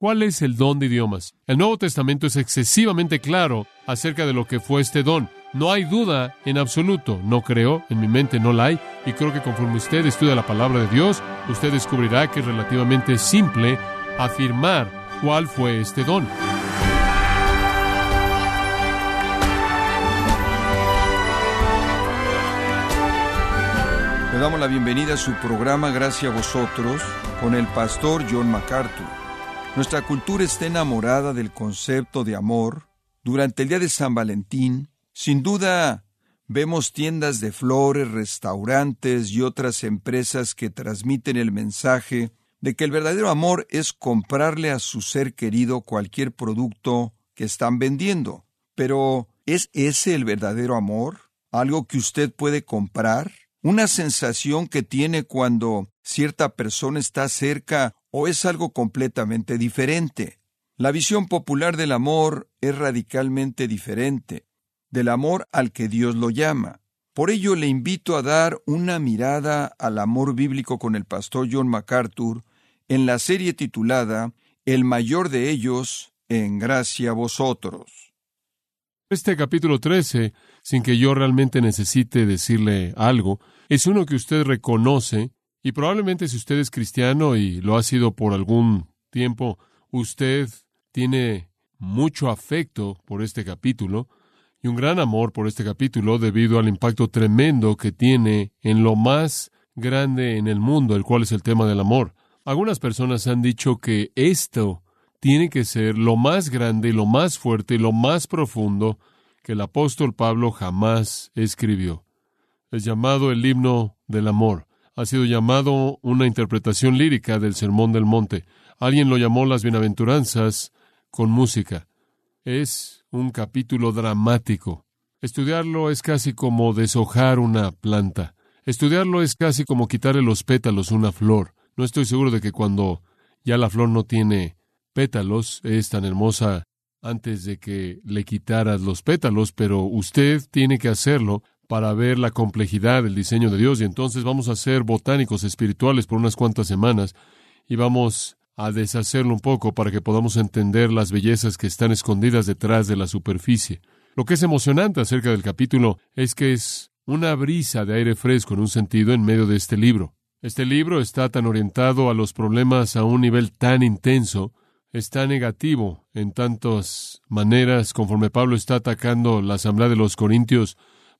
¿Cuál es el don de idiomas? El Nuevo Testamento es excesivamente claro acerca de lo que fue este don. No hay duda en absoluto, no creo, en mi mente no la hay, y creo que conforme usted estudia la palabra de Dios, usted descubrirá que es relativamente simple afirmar cuál fue este don. Le damos la bienvenida a su programa Gracias a vosotros con el pastor John MacArthur. Nuestra cultura está enamorada del concepto de amor. Durante el día de San Valentín, sin duda, vemos tiendas de flores, restaurantes y otras empresas que transmiten el mensaje de que el verdadero amor es comprarle a su ser querido cualquier producto que están vendiendo. Pero, ¿es ese el verdadero amor? ¿Algo que usted puede comprar? ¿Una sensación que tiene cuando cierta persona está cerca o es algo completamente diferente. La visión popular del amor es radicalmente diferente del amor al que Dios lo llama. Por ello le invito a dar una mirada al amor bíblico con el pastor John MacArthur en la serie titulada El mayor de ellos, en gracia a vosotros. Este capítulo 13, sin que yo realmente necesite decirle algo, es uno que usted reconoce y probablemente si usted es cristiano y lo ha sido por algún tiempo, usted tiene mucho afecto por este capítulo y un gran amor por este capítulo debido al impacto tremendo que tiene en lo más grande en el mundo, el cual es el tema del amor. Algunas personas han dicho que esto tiene que ser lo más grande lo más fuerte lo más profundo que el apóstol Pablo jamás escribió. Es llamado el himno del amor ha sido llamado una interpretación lírica del Sermón del Monte. Alguien lo llamó las bienaventuranzas con música. Es un capítulo dramático. Estudiarlo es casi como deshojar una planta. Estudiarlo es casi como quitarle los pétalos a una flor. No estoy seguro de que cuando ya la flor no tiene pétalos es tan hermosa antes de que le quitaras los pétalos, pero usted tiene que hacerlo para ver la complejidad del diseño de Dios y entonces vamos a ser botánicos espirituales por unas cuantas semanas y vamos a deshacerlo un poco para que podamos entender las bellezas que están escondidas detrás de la superficie. Lo que es emocionante acerca del capítulo es que es una brisa de aire fresco en un sentido en medio de este libro. Este libro está tan orientado a los problemas a un nivel tan intenso, está negativo en tantas maneras conforme Pablo está atacando la asamblea de los Corintios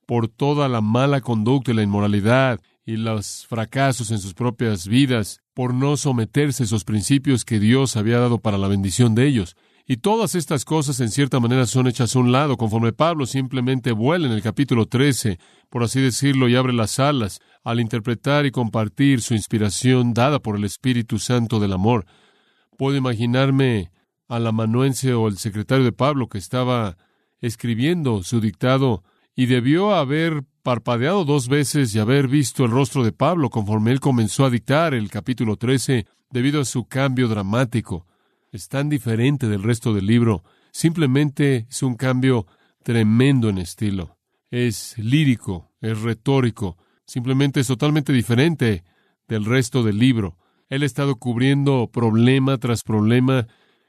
por toda la mala conducta y la inmoralidad y los fracasos en sus propias vidas, por no someterse a esos principios que Dios había dado para la bendición de ellos. Y todas estas cosas en cierta manera son hechas a un lado, conforme Pablo simplemente vuela en el capítulo 13, por así decirlo, y abre las alas al interpretar y compartir su inspiración dada por el Espíritu Santo del amor. Puedo imaginarme al amanuense o el secretario de Pablo que estaba escribiendo su dictado y debió haber parpadeado dos veces y haber visto el rostro de Pablo conforme él comenzó a dictar el capítulo 13 debido a su cambio dramático. Es tan diferente del resto del libro. Simplemente es un cambio tremendo en estilo. Es lírico, es retórico, simplemente es totalmente diferente del resto del libro. Él ha estado cubriendo problema tras problema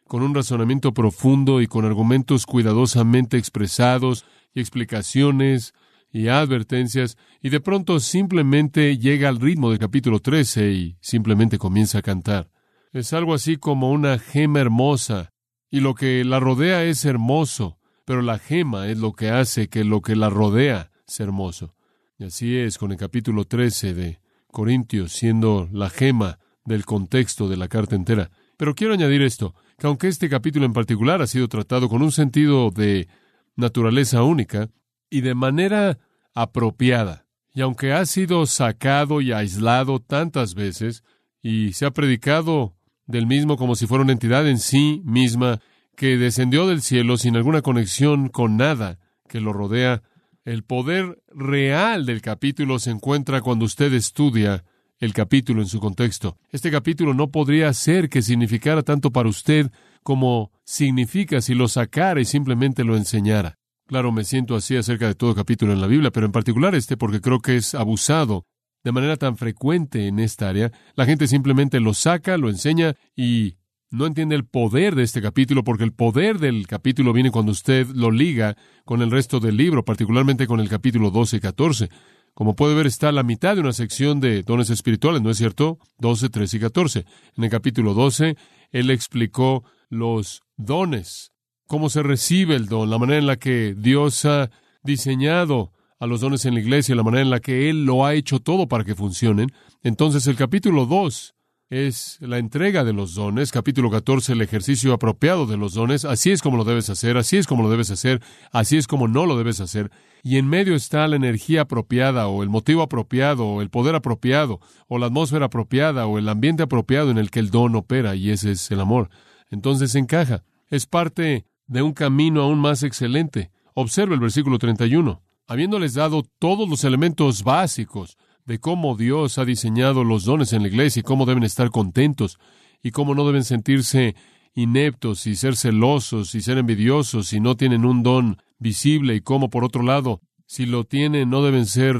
con un razonamiento profundo y con argumentos cuidadosamente expresados y explicaciones y advertencias, y de pronto simplemente llega al ritmo del capítulo 13 y simplemente comienza a cantar. Es algo así como una gema hermosa, y lo que la rodea es hermoso, pero la gema es lo que hace que lo que la rodea sea hermoso. Y así es con el capítulo 13 de Corintios, siendo la gema del contexto de la carta entera. Pero quiero añadir esto, que aunque este capítulo en particular ha sido tratado con un sentido de naturaleza única y de manera apropiada. Y aunque ha sido sacado y aislado tantas veces, y se ha predicado del mismo como si fuera una entidad en sí misma, que descendió del cielo sin alguna conexión con nada que lo rodea, el poder real del capítulo se encuentra cuando usted estudia el capítulo en su contexto. Este capítulo no podría ser que significara tanto para usted como significa si lo sacara y simplemente lo enseñara. Claro, me siento así acerca de todo capítulo en la Biblia, pero en particular este porque creo que es abusado de manera tan frecuente en esta área. La gente simplemente lo saca, lo enseña y no entiende el poder de este capítulo, porque el poder del capítulo viene cuando usted lo liga con el resto del libro, particularmente con el capítulo 12 y 14. Como puede ver, está la mitad de una sección de dones espirituales, ¿no es cierto? 12, 13 y 14. En el capítulo 12, él explicó los dones, cómo se recibe el don, la manera en la que Dios ha diseñado a los dones en la iglesia, la manera en la que Él lo ha hecho todo para que funcionen. Entonces el capítulo 2 es la entrega de los dones, capítulo 14 el ejercicio apropiado de los dones, así es como lo debes hacer, así es como lo debes hacer, así es como no lo debes hacer, y en medio está la energía apropiada o el motivo apropiado o el poder apropiado o la atmósfera apropiada o el ambiente apropiado en el que el don opera y ese es el amor. Entonces encaja, es parte de un camino aún más excelente. Observa el versículo 31. Habiéndoles dado todos los elementos básicos, de cómo Dios ha diseñado los dones en la iglesia y cómo deben estar contentos y cómo no deben sentirse ineptos y ser celosos y ser envidiosos si no tienen un don visible y cómo por otro lado, si lo tienen, no deben ser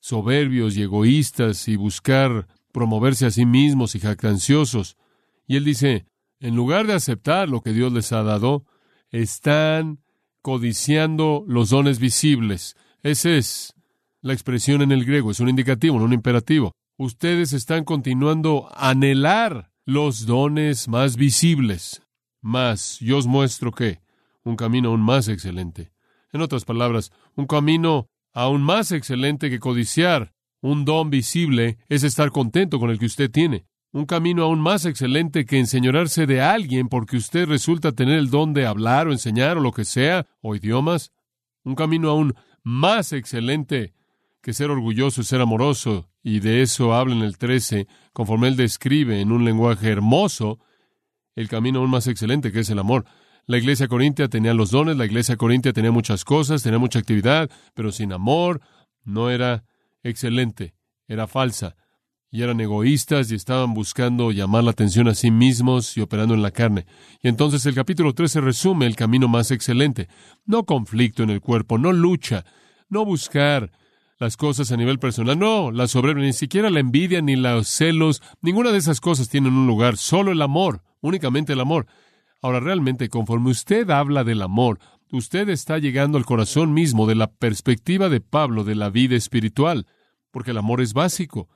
soberbios y egoístas y buscar promoverse a sí mismos y jactanciosos. Y él dice, en lugar de aceptar lo que Dios les ha dado, están codiciando los dones visibles. Ese es la expresión en el griego, es un indicativo, no un imperativo. Ustedes están continuando a anhelar los dones más visibles. Mas yo os muestro que un camino aún más excelente. En otras palabras, un camino aún más excelente que codiciar un don visible es estar contento con el que usted tiene. Un camino aún más excelente que enseñorarse de alguien porque usted resulta tener el don de hablar o enseñar o lo que sea, o idiomas. Un camino aún más excelente que ser orgulloso y ser amoroso, y de eso habla en el 13, conforme él describe en un lenguaje hermoso el camino aún más excelente que es el amor. La iglesia corintia tenía los dones, la iglesia corintia tenía muchas cosas, tenía mucha actividad, pero sin amor no era excelente, era falsa. Y eran egoístas y estaban buscando llamar la atención a sí mismos y operando en la carne. Y entonces el capítulo 13 resume el camino más excelente. No conflicto en el cuerpo, no lucha, no buscar las cosas a nivel personal. No, la soberbia, ni siquiera la envidia, ni los celos, ninguna de esas cosas tienen un lugar, solo el amor, únicamente el amor. Ahora, realmente, conforme usted habla del amor, usted está llegando al corazón mismo de la perspectiva de Pablo de la vida espiritual, porque el amor es básico.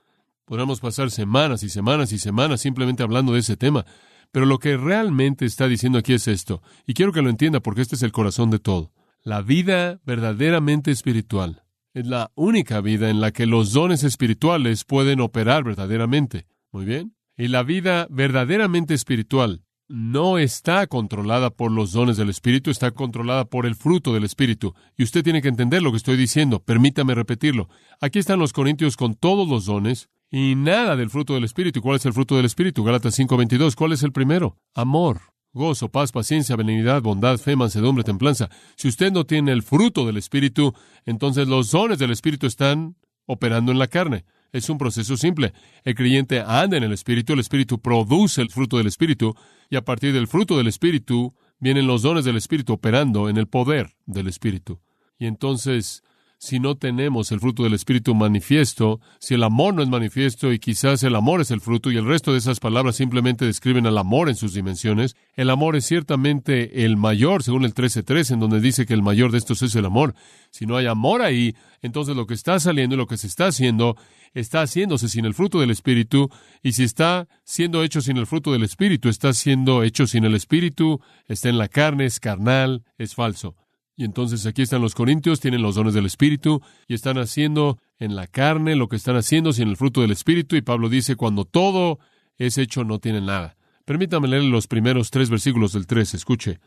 Podríamos pasar semanas y semanas y semanas simplemente hablando de ese tema, pero lo que realmente está diciendo aquí es esto, y quiero que lo entienda porque este es el corazón de todo. La vida verdaderamente espiritual es la única vida en la que los dones espirituales pueden operar verdaderamente. Muy bien. Y la vida verdaderamente espiritual no está controlada por los dones del Espíritu, está controlada por el fruto del Espíritu. Y usted tiene que entender lo que estoy diciendo. Permítame repetirlo. Aquí están los Corintios con todos los dones y nada del fruto del Espíritu. ¿Y cuál es el fruto del Espíritu? Gálatas 5:22. ¿Cuál es el primero? Amor gozo, paz, paciencia, benignidad, bondad, fe, mansedumbre, templanza. Si usted no tiene el fruto del Espíritu, entonces los dones del Espíritu están operando en la carne. Es un proceso simple. El creyente anda en el Espíritu, el Espíritu produce el fruto del Espíritu, y a partir del fruto del Espíritu vienen los dones del Espíritu operando en el poder del Espíritu. Y entonces si no tenemos el fruto del Espíritu manifiesto, si el amor no es manifiesto y quizás el amor es el fruto y el resto de esas palabras simplemente describen al amor en sus dimensiones, el amor es ciertamente el mayor, según el 13.3, en donde dice que el mayor de estos es el amor. Si no hay amor ahí, entonces lo que está saliendo y lo que se está haciendo está haciéndose sin el fruto del Espíritu, y si está siendo hecho sin el fruto del Espíritu, está siendo hecho sin el Espíritu, está en la carne, es carnal, es falso. Y entonces aquí están los corintios, tienen los dones del Espíritu y están haciendo en la carne lo que están haciendo sin el fruto del Espíritu. Y Pablo dice, cuando todo es hecho, no tienen nada. Permítame leer los primeros tres versículos del tres. Escuche.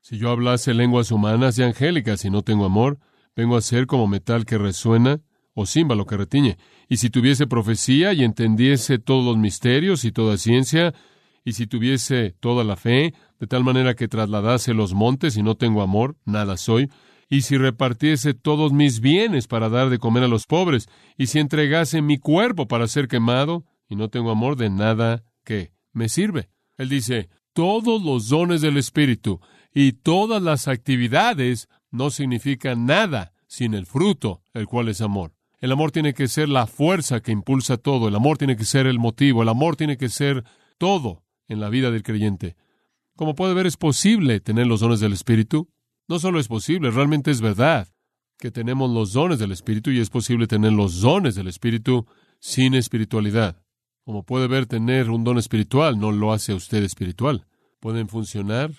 Si yo hablase lenguas humanas y angélicas y no tengo amor, vengo a ser como metal que resuena o címbalo que retiñe. Y si tuviese profecía y entendiese todos los misterios y toda ciencia, y si tuviese toda la fe, de tal manera que trasladase los montes y no tengo amor, nada soy, y si repartiese todos mis bienes para dar de comer a los pobres, y si entregase mi cuerpo para ser quemado, y no tengo amor de nada que me sirve. Él dice, todos los dones del Espíritu y todas las actividades no significan nada sin el fruto, el cual es amor. El amor tiene que ser la fuerza que impulsa todo, el amor tiene que ser el motivo, el amor tiene que ser todo en la vida del creyente. Como puede ver, es posible tener los dones del Espíritu. No solo es posible, realmente es verdad que tenemos los dones del Espíritu y es posible tener los dones del Espíritu sin espiritualidad. Como puede ver, tener un don espiritual no lo hace a usted espiritual. Pueden funcionar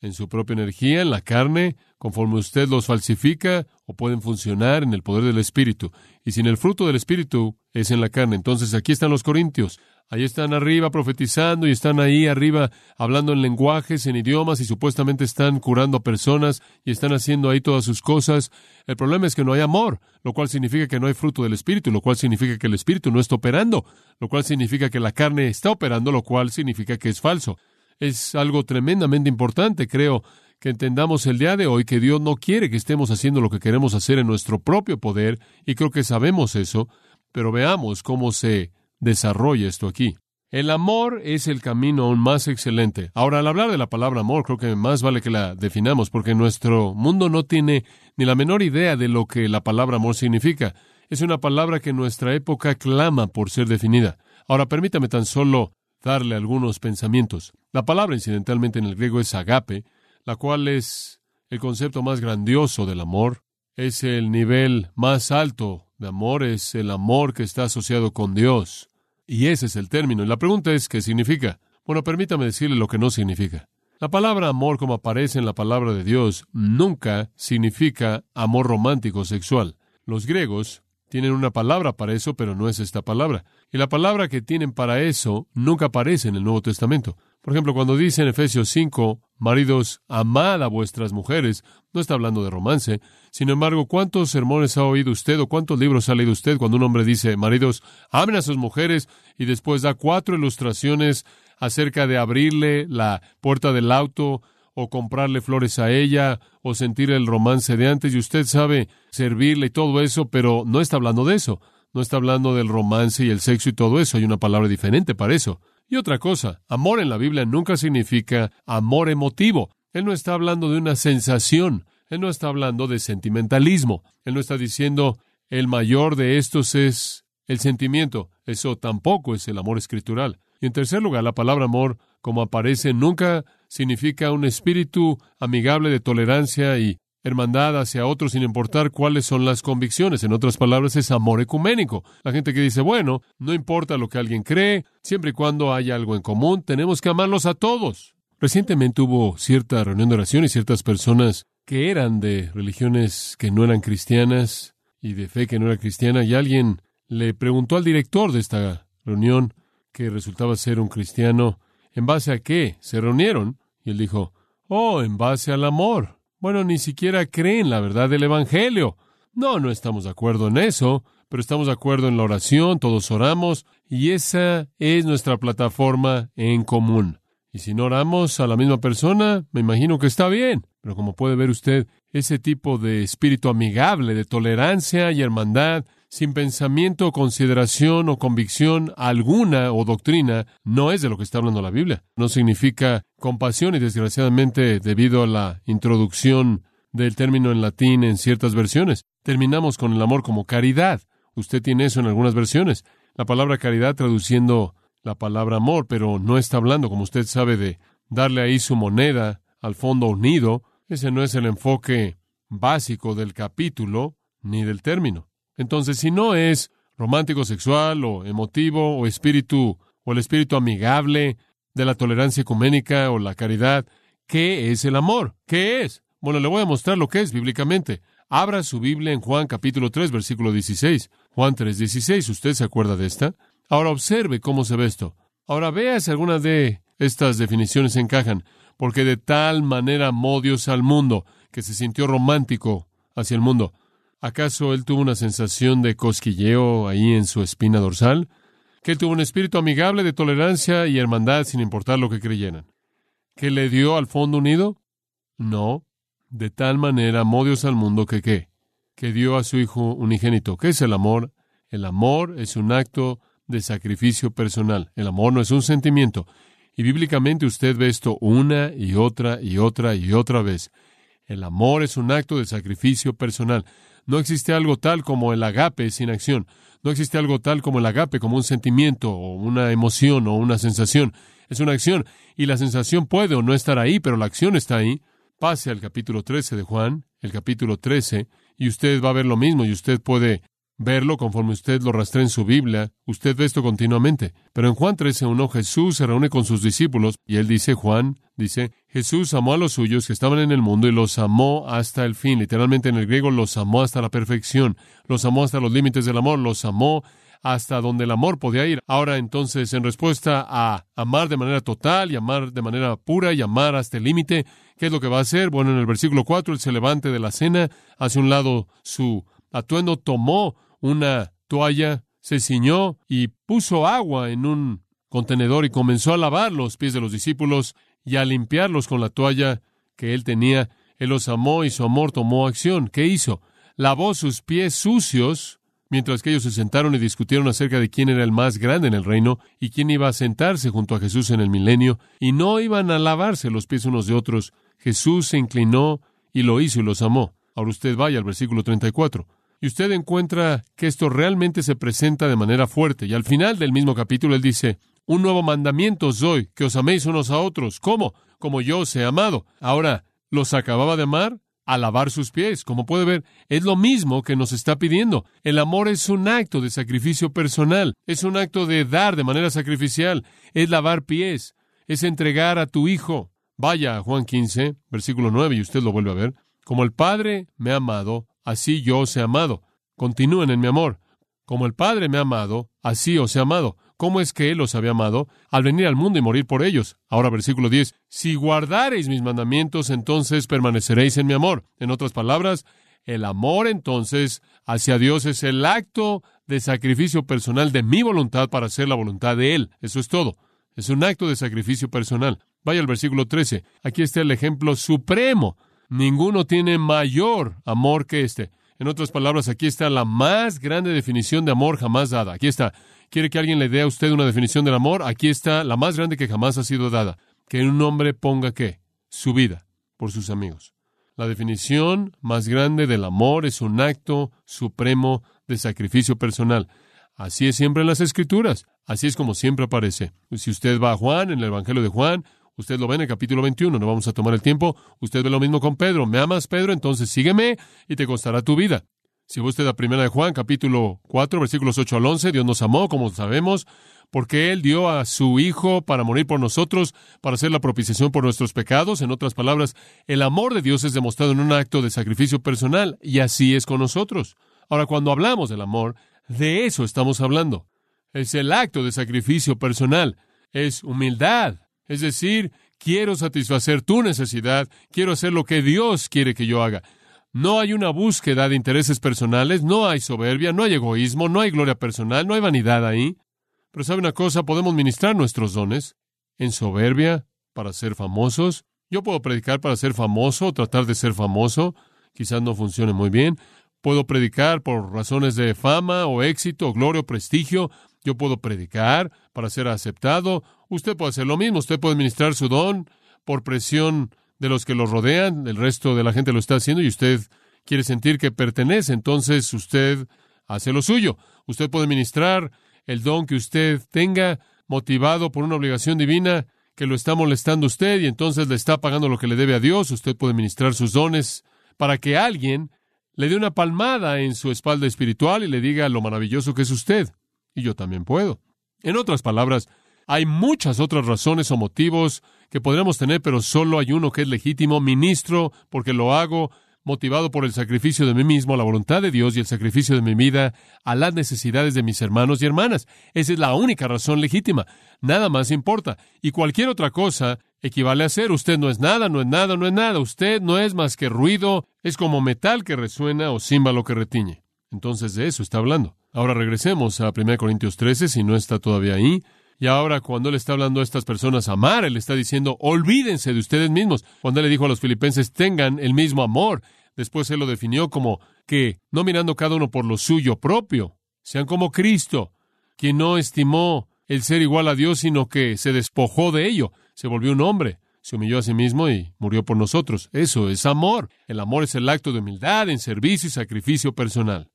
en su propia energía, en la carne, conforme usted los falsifica, o pueden funcionar en el poder del Espíritu. Y sin el fruto del Espíritu es en la carne. Entonces aquí están los Corintios. Ahí están arriba profetizando y están ahí arriba hablando en lenguajes, en idiomas y supuestamente están curando a personas y están haciendo ahí todas sus cosas. El problema es que no hay amor, lo cual significa que no hay fruto del Espíritu, lo cual significa que el Espíritu no está operando, lo cual significa que la carne está operando, lo cual significa que es falso. Es algo tremendamente importante, creo, que entendamos el día de hoy que Dios no quiere que estemos haciendo lo que queremos hacer en nuestro propio poder, y creo que sabemos eso, pero veamos cómo se desarrolla esto aquí. El amor es el camino aún más excelente. Ahora, al hablar de la palabra amor, creo que más vale que la definamos, porque nuestro mundo no tiene ni la menor idea de lo que la palabra amor significa. Es una palabra que en nuestra época clama por ser definida. Ahora, permítame tan solo darle algunos pensamientos. La palabra, incidentalmente, en el griego es agape, la cual es el concepto más grandioso del amor, es el nivel más alto de amor, es el amor que está asociado con Dios. Y ese es el término. Y la pregunta es, ¿qué significa? Bueno, permítame decirle lo que no significa. La palabra amor, como aparece en la palabra de Dios, nunca significa amor romántico sexual. Los griegos tienen una palabra para eso, pero no es esta palabra. Y la palabra que tienen para eso nunca aparece en el Nuevo Testamento. Por ejemplo, cuando dice en Efesios 5, maridos, amad a vuestras mujeres, no está hablando de romance. Sin embargo, ¿cuántos sermones ha oído usted o cuántos libros ha leído usted cuando un hombre dice, maridos, amen a sus mujeres y después da cuatro ilustraciones acerca de abrirle la puerta del auto o comprarle flores a ella, o sentir el romance de antes, y usted sabe servirle y todo eso, pero no está hablando de eso. No está hablando del romance y el sexo y todo eso. Hay una palabra diferente para eso. Y otra cosa, amor en la Biblia nunca significa amor emotivo. Él no está hablando de una sensación. Él no está hablando de sentimentalismo. Él no está diciendo el mayor de estos es el sentimiento. Eso tampoco es el amor escritural. Y en tercer lugar, la palabra amor, como aparece, nunca significa un espíritu amigable de tolerancia y hermandad hacia otros sin importar cuáles son las convicciones. En otras palabras, es amor ecuménico. La gente que dice, bueno, no importa lo que alguien cree, siempre y cuando haya algo en común, tenemos que amarlos a todos. Recientemente hubo cierta reunión de oración y ciertas personas que eran de religiones que no eran cristianas y de fe que no era cristiana, y alguien le preguntó al director de esta reunión, que resultaba ser un cristiano, ¿en base a qué se reunieron? Y él dijo, Oh, en base al amor. Bueno, ni siquiera creen la verdad del Evangelio. No, no estamos de acuerdo en eso, pero estamos de acuerdo en la oración, todos oramos, y esa es nuestra plataforma en común. Y si no oramos a la misma persona, me imagino que está bien. Pero como puede ver usted, ese tipo de espíritu amigable, de tolerancia y hermandad, sin pensamiento, consideración o convicción alguna o doctrina, no es de lo que está hablando la Biblia. No significa compasión y desgraciadamente debido a la introducción del término en latín en ciertas versiones, terminamos con el amor como caridad. Usted tiene eso en algunas versiones. La palabra caridad traduciendo la palabra amor, pero no está hablando, como usted sabe, de darle ahí su moneda al fondo unido. Ese no es el enfoque básico del capítulo ni del término. Entonces, si no es romántico sexual o emotivo o espíritu o el espíritu amigable de la tolerancia ecuménica o la caridad, ¿qué es el amor? ¿Qué es? Bueno, le voy a mostrar lo que es bíblicamente. Abra su Biblia en Juan capítulo 3, versículo 16. Juan 3, 16. ¿Usted se acuerda de esta? Ahora observe cómo se ve esto. Ahora vea si alguna de estas definiciones encajan. Porque de tal manera amó Dios al mundo que se sintió romántico hacia el mundo. ¿Acaso él tuvo una sensación de cosquilleo ahí en su espina dorsal? ¿Que tuvo un espíritu amigable de tolerancia y hermandad sin importar lo que creyeran? ¿Que le dio al fondo unido? No. De tal manera amó Dios al mundo que qué? Que dio a su Hijo unigénito. ¿Qué es el amor? El amor es un acto de sacrificio personal. El amor no es un sentimiento. Y bíblicamente usted ve esto una y otra y otra y otra vez. El amor es un acto de sacrificio personal. No existe algo tal como el agape sin acción. No existe algo tal como el agape como un sentimiento o una emoción o una sensación. Es una acción. Y la sensación puede o no estar ahí, pero la acción está ahí. Pase al capítulo 13 de Juan, el capítulo 13, y usted va a ver lo mismo, y usted puede verlo conforme usted lo rastrea en su Biblia. Usted ve esto continuamente. Pero en Juan 13.1 Jesús se reúne con sus discípulos y él dice, Juan, dice, Jesús amó a los suyos que estaban en el mundo y los amó hasta el fin. Literalmente en el griego los amó hasta la perfección. Los amó hasta los límites del amor. Los amó hasta donde el amor podía ir. Ahora entonces, en respuesta a amar de manera total y amar de manera pura y amar hasta el límite, ¿qué es lo que va a hacer? Bueno, en el versículo 4, él se levante de la cena, hacia un lado su atuendo, tomó una toalla, se ciñó y puso agua en un contenedor y comenzó a lavar los pies de los discípulos y a limpiarlos con la toalla que él tenía. Él los amó y su amor tomó acción. ¿Qué hizo? Lavó sus pies sucios mientras que ellos se sentaron y discutieron acerca de quién era el más grande en el reino y quién iba a sentarse junto a Jesús en el milenio, y no iban a lavarse los pies unos de otros. Jesús se inclinó y lo hizo y los amó. Ahora usted vaya al versículo 34 y usted encuentra que esto realmente se presenta de manera fuerte. Y al final del mismo capítulo él dice, un nuevo mandamiento os doy, que os améis unos a otros. ¿Cómo? Como yo os he amado. Ahora, ¿los acababa de amar? A lavar sus pies. Como puede ver, es lo mismo que nos está pidiendo. El amor es un acto de sacrificio personal, es un acto de dar de manera sacrificial, es lavar pies, es entregar a tu hijo. Vaya a Juan 15, versículo 9, y usted lo vuelve a ver. Como el Padre me ha amado, así yo os he amado. Continúen en mi amor. Como el Padre me ha amado, así os he amado. ¿Cómo es que Él os había amado? Al venir al mundo y morir por ellos. Ahora versículo 10. Si guardareis mis mandamientos, entonces permaneceréis en mi amor. En otras palabras, el amor entonces hacia Dios es el acto de sacrificio personal de mi voluntad para hacer la voluntad de Él. Eso es todo. Es un acto de sacrificio personal. Vaya al versículo 13. Aquí está el ejemplo supremo Ninguno tiene mayor amor que este. En otras palabras, aquí está la más grande definición de amor jamás dada. Aquí está. ¿Quiere que alguien le dé a usted una definición del amor? Aquí está la más grande que jamás ha sido dada. Que un hombre ponga qué? Su vida por sus amigos. La definición más grande del amor es un acto supremo de sacrificio personal. Así es siempre en las Escrituras. Así es como siempre aparece. Si usted va a Juan, en el Evangelio de Juan, Usted lo ve en el capítulo 21, no vamos a tomar el tiempo. Usted ve lo mismo con Pedro. ¿Me amas, Pedro? Entonces sígueme y te costará tu vida. Si va usted a primera de Juan, capítulo 4, versículos 8 al 11, Dios nos amó, como sabemos, porque Él dio a su Hijo para morir por nosotros, para hacer la propiciación por nuestros pecados. En otras palabras, el amor de Dios es demostrado en un acto de sacrificio personal, y así es con nosotros. Ahora, cuando hablamos del amor, de eso estamos hablando. Es el acto de sacrificio personal, es humildad, es decir, quiero satisfacer tu necesidad, quiero hacer lo que Dios quiere que yo haga. No hay una búsqueda de intereses personales, no hay soberbia, no hay egoísmo, no hay gloria personal, no hay vanidad ahí. Pero sabe una cosa, podemos ministrar nuestros dones en soberbia para ser famosos. Yo puedo predicar para ser famoso, tratar de ser famoso, quizás no funcione muy bien. Puedo predicar por razones de fama o éxito, gloria o prestigio. Yo puedo predicar para ser aceptado. Usted puede hacer lo mismo. Usted puede ministrar su don por presión de los que lo rodean. El resto de la gente lo está haciendo y usted quiere sentir que pertenece. Entonces usted hace lo suyo. Usted puede ministrar el don que usted tenga motivado por una obligación divina que lo está molestando usted y entonces le está pagando lo que le debe a Dios. Usted puede ministrar sus dones para que alguien le dé una palmada en su espalda espiritual y le diga lo maravilloso que es usted y yo también puedo. En otras palabras, hay muchas otras razones o motivos que podríamos tener, pero solo hay uno que es legítimo, ministro, porque lo hago motivado por el sacrificio de mí mismo, la voluntad de Dios y el sacrificio de mi vida a las necesidades de mis hermanos y hermanas. Esa es la única razón legítima. Nada más importa. Y cualquier otra cosa equivale a ser. Usted no es nada, no es nada, no es nada. Usted no es más que ruido. Es como metal que resuena o címbalo que retiñe. Entonces de eso está hablando. Ahora regresemos a 1 Corintios 13, si no está todavía ahí. Y ahora cuando él está hablando a estas personas amar, él está diciendo, olvídense de ustedes mismos. Cuando él le dijo a los filipenses, tengan el mismo amor. Después él lo definió como que, no mirando cada uno por lo suyo propio, sean como Cristo, quien no estimó el ser igual a Dios, sino que se despojó de ello, se volvió un hombre, se humilló a sí mismo y murió por nosotros. Eso es amor. El amor es el acto de humildad en servicio y sacrificio personal.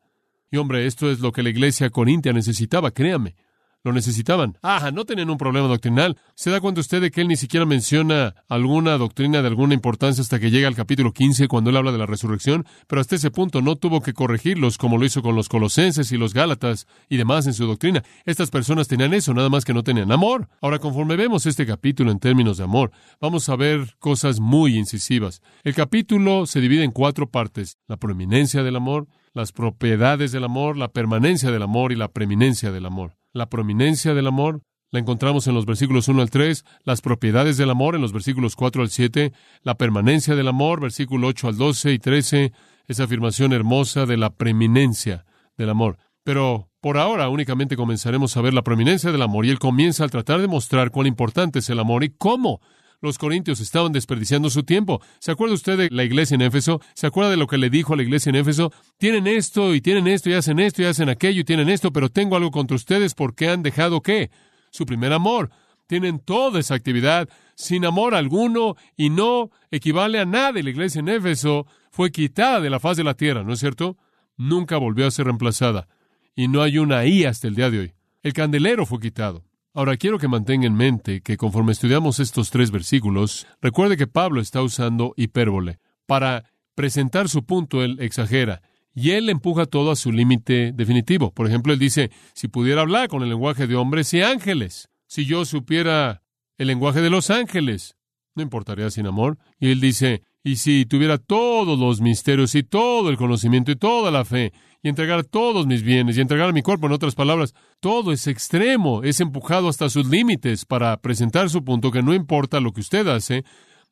Y hombre, esto es lo que la iglesia corintia necesitaba, créame. Lo necesitaban. Ah, no tenían un problema doctrinal. ¿Se da cuenta usted de que él ni siquiera menciona alguna doctrina de alguna importancia hasta que llega al capítulo 15 cuando él habla de la resurrección? Pero hasta ese punto no tuvo que corregirlos como lo hizo con los colosenses y los gálatas y demás en su doctrina. Estas personas tenían eso, nada más que no tenían amor. Ahora, conforme vemos este capítulo en términos de amor, vamos a ver cosas muy incisivas. El capítulo se divide en cuatro partes. La prominencia del amor, las propiedades del amor, la permanencia del amor y la preeminencia del amor la prominencia del amor, la encontramos en los versículos 1 al 3, las propiedades del amor en los versículos 4 al 7, la permanencia del amor, versículo 8 al 12 y 13, esa afirmación hermosa de la preeminencia del amor. Pero por ahora únicamente comenzaremos a ver la prominencia del amor y él comienza al tratar de mostrar cuán importante es el amor y cómo los corintios estaban desperdiciando su tiempo. ¿Se acuerda usted de la iglesia en Éfeso? ¿Se acuerda de lo que le dijo a la iglesia en Éfeso? Tienen esto y tienen esto y hacen esto y hacen aquello y tienen esto, pero tengo algo contra ustedes porque han dejado qué? Su primer amor. Tienen toda esa actividad sin amor alguno y no equivale a nada. La iglesia en Éfeso fue quitada de la faz de la tierra, ¿no es cierto? Nunca volvió a ser reemplazada. Y no hay una ahí hasta el día de hoy. El candelero fue quitado. Ahora quiero que mantenga en mente que conforme estudiamos estos tres versículos, recuerde que Pablo está usando hipérbole. Para presentar su punto, él exagera. Y él empuja todo a su límite definitivo. Por ejemplo, él dice, si pudiera hablar con el lenguaje de hombres y ángeles, si yo supiera el lenguaje de los ángeles, no importaría sin amor. Y él dice, y si tuviera todos los misterios y todo el conocimiento y toda la fe, y entregar todos mis bienes y entregar mi cuerpo, en otras palabras, todo es extremo, es empujado hasta sus límites para presentar su punto que no importa lo que usted hace,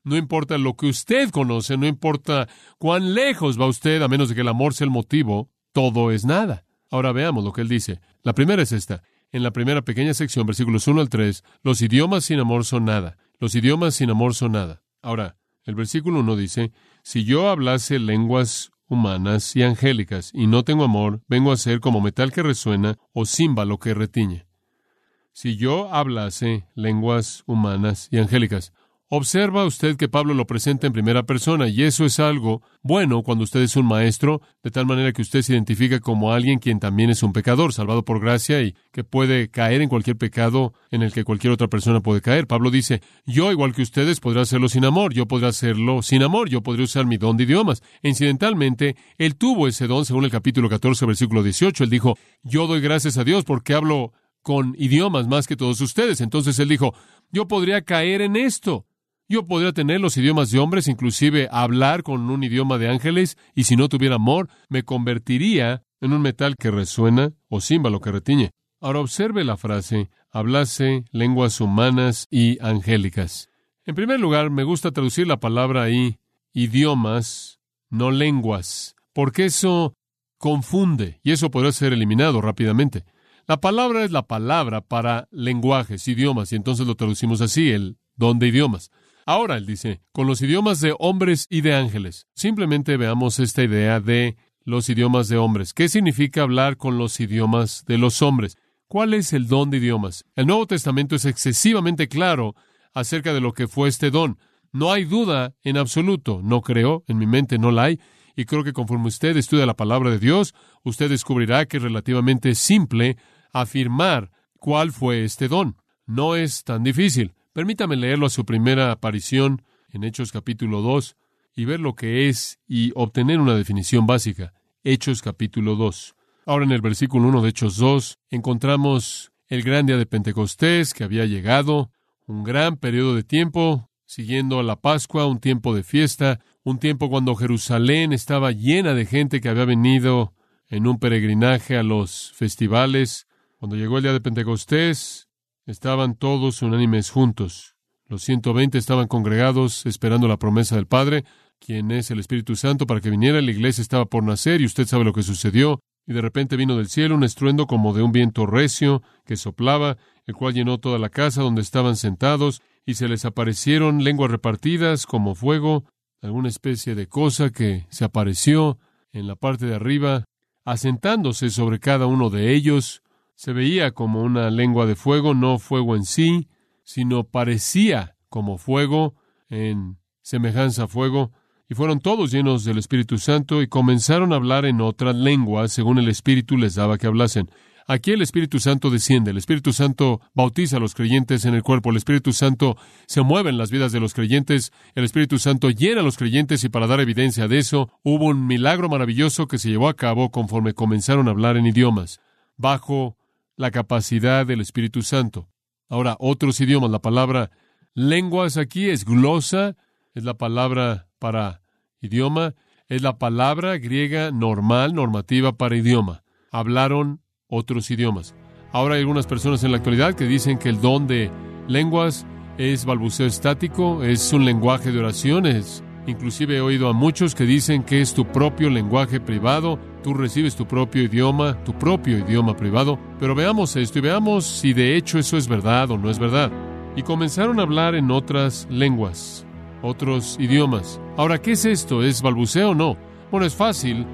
no importa lo que usted conoce, no importa cuán lejos va usted, a menos de que el amor sea el motivo, todo es nada. Ahora veamos lo que él dice. La primera es esta. En la primera pequeña sección, versículos 1 al 3, los idiomas sin amor son nada. Los idiomas sin amor son nada. Ahora, el versículo 1 dice, si yo hablase lenguas humanas y angélicas, y no tengo amor, vengo a ser como metal que resuena o címbalo que retiñe. Si yo hablase lenguas humanas y angélicas, Observa usted que Pablo lo presenta en primera persona y eso es algo bueno cuando usted es un maestro, de tal manera que usted se identifica como alguien quien también es un pecador, salvado por gracia y que puede caer en cualquier pecado en el que cualquier otra persona puede caer. Pablo dice, yo igual que ustedes podré hacerlo sin amor, yo podré hacerlo sin amor, yo podré usar mi don de idiomas. Incidentalmente, él tuvo ese don según el capítulo 14, versículo 18. Él dijo, yo doy gracias a Dios porque hablo con idiomas más que todos ustedes. Entonces él dijo, yo podría caer en esto. Yo podría tener los idiomas de hombres, inclusive hablar con un idioma de ángeles, y si no tuviera amor, me convertiría en un metal que resuena o címbalo que retiñe. Ahora observe la frase, hablase lenguas humanas y angélicas. En primer lugar, me gusta traducir la palabra ahí, idiomas, no lenguas, porque eso confunde, y eso podría ser eliminado rápidamente. La palabra es la palabra para lenguajes, idiomas, y entonces lo traducimos así, el don de idiomas. Ahora, él dice, con los idiomas de hombres y de ángeles. Simplemente veamos esta idea de los idiomas de hombres. ¿Qué significa hablar con los idiomas de los hombres? ¿Cuál es el don de idiomas? El Nuevo Testamento es excesivamente claro acerca de lo que fue este don. No hay duda en absoluto. No creo, en mi mente no la hay. Y creo que conforme usted estudia la palabra de Dios, usted descubrirá que es relativamente simple afirmar cuál fue este don. No es tan difícil. Permítame leerlo a su primera aparición en Hechos capítulo 2 y ver lo que es y obtener una definición básica. Hechos capítulo 2. Ahora en el versículo 1 de Hechos 2 encontramos el gran día de Pentecostés que había llegado, un gran periodo de tiempo, siguiendo a la Pascua, un tiempo de fiesta, un tiempo cuando Jerusalén estaba llena de gente que había venido en un peregrinaje a los festivales. Cuando llegó el día de Pentecostés, Estaban todos unánimes juntos. Los ciento veinte estaban congregados esperando la promesa del Padre, quien es el Espíritu Santo, para que viniera. La iglesia estaba por nacer y usted sabe lo que sucedió. Y de repente vino del cielo un estruendo como de un viento recio que soplaba, el cual llenó toda la casa donde estaban sentados, y se les aparecieron lenguas repartidas como fuego, alguna especie de cosa que se apareció en la parte de arriba, asentándose sobre cada uno de ellos, se veía como una lengua de fuego, no fuego en sí, sino parecía como fuego, en semejanza a fuego, y fueron todos llenos del Espíritu Santo y comenzaron a hablar en otras lenguas según el Espíritu les daba que hablasen. Aquí el Espíritu Santo desciende, el Espíritu Santo bautiza a los creyentes en el cuerpo, el Espíritu Santo se mueve en las vidas de los creyentes, el Espíritu Santo llena a los creyentes y para dar evidencia de eso hubo un milagro maravilloso que se llevó a cabo conforme comenzaron a hablar en idiomas, bajo la capacidad del Espíritu Santo. Ahora, otros idiomas, la palabra lenguas aquí es glosa, es la palabra para idioma, es la palabra griega normal, normativa para idioma. Hablaron otros idiomas. Ahora hay algunas personas en la actualidad que dicen que el don de lenguas es balbuceo estático, es un lenguaje de oraciones. Inclusive he oído a muchos que dicen que es tu propio lenguaje privado, tú recibes tu propio idioma, tu propio idioma privado. Pero veamos esto y veamos si de hecho eso es verdad o no es verdad. Y comenzaron a hablar en otras lenguas, otros idiomas. Ahora, ¿qué es esto? ¿Es balbuceo o no? Bueno, es fácil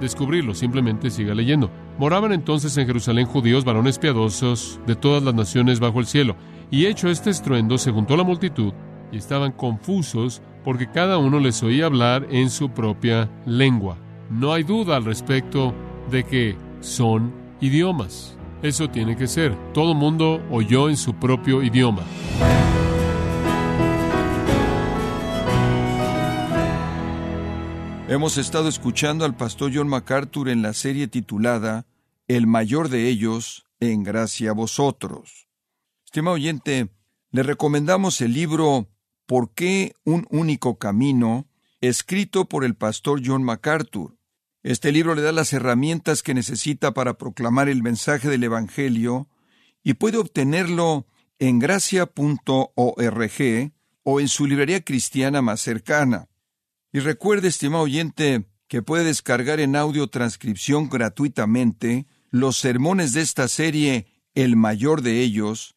descubrirlo, simplemente siga leyendo. Moraban entonces en Jerusalén judíos, varones piadosos, de todas las naciones bajo el cielo. Y hecho este estruendo, se juntó la multitud, y estaban confusos, porque cada uno les oía hablar en su propia lengua. No hay duda al respecto de que son idiomas. Eso tiene que ser. Todo mundo oyó en su propio idioma. Hemos estado escuchando al pastor John MacArthur en la serie titulada El mayor de ellos, en gracia a vosotros. Estimado oyente, le recomendamos el libro ¿Por qué un único camino? escrito por el pastor John MacArthur. Este libro le da las herramientas que necesita para proclamar el mensaje del Evangelio y puede obtenerlo en gracia.org o en su librería cristiana más cercana. Y recuerde, estimado oyente, que puede descargar en audio transcripción gratuitamente los sermones de esta serie, el mayor de ellos,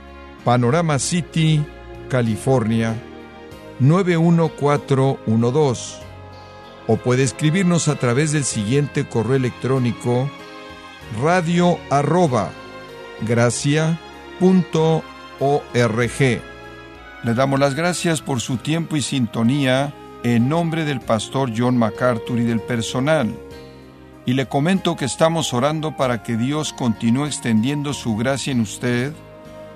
Panorama City, California 91412. O puede escribirnos a través del siguiente correo electrónico radio arroba Le damos las gracias por su tiempo y sintonía en nombre del pastor John MacArthur y del personal. Y le comento que estamos orando para que Dios continúe extendiendo su gracia en usted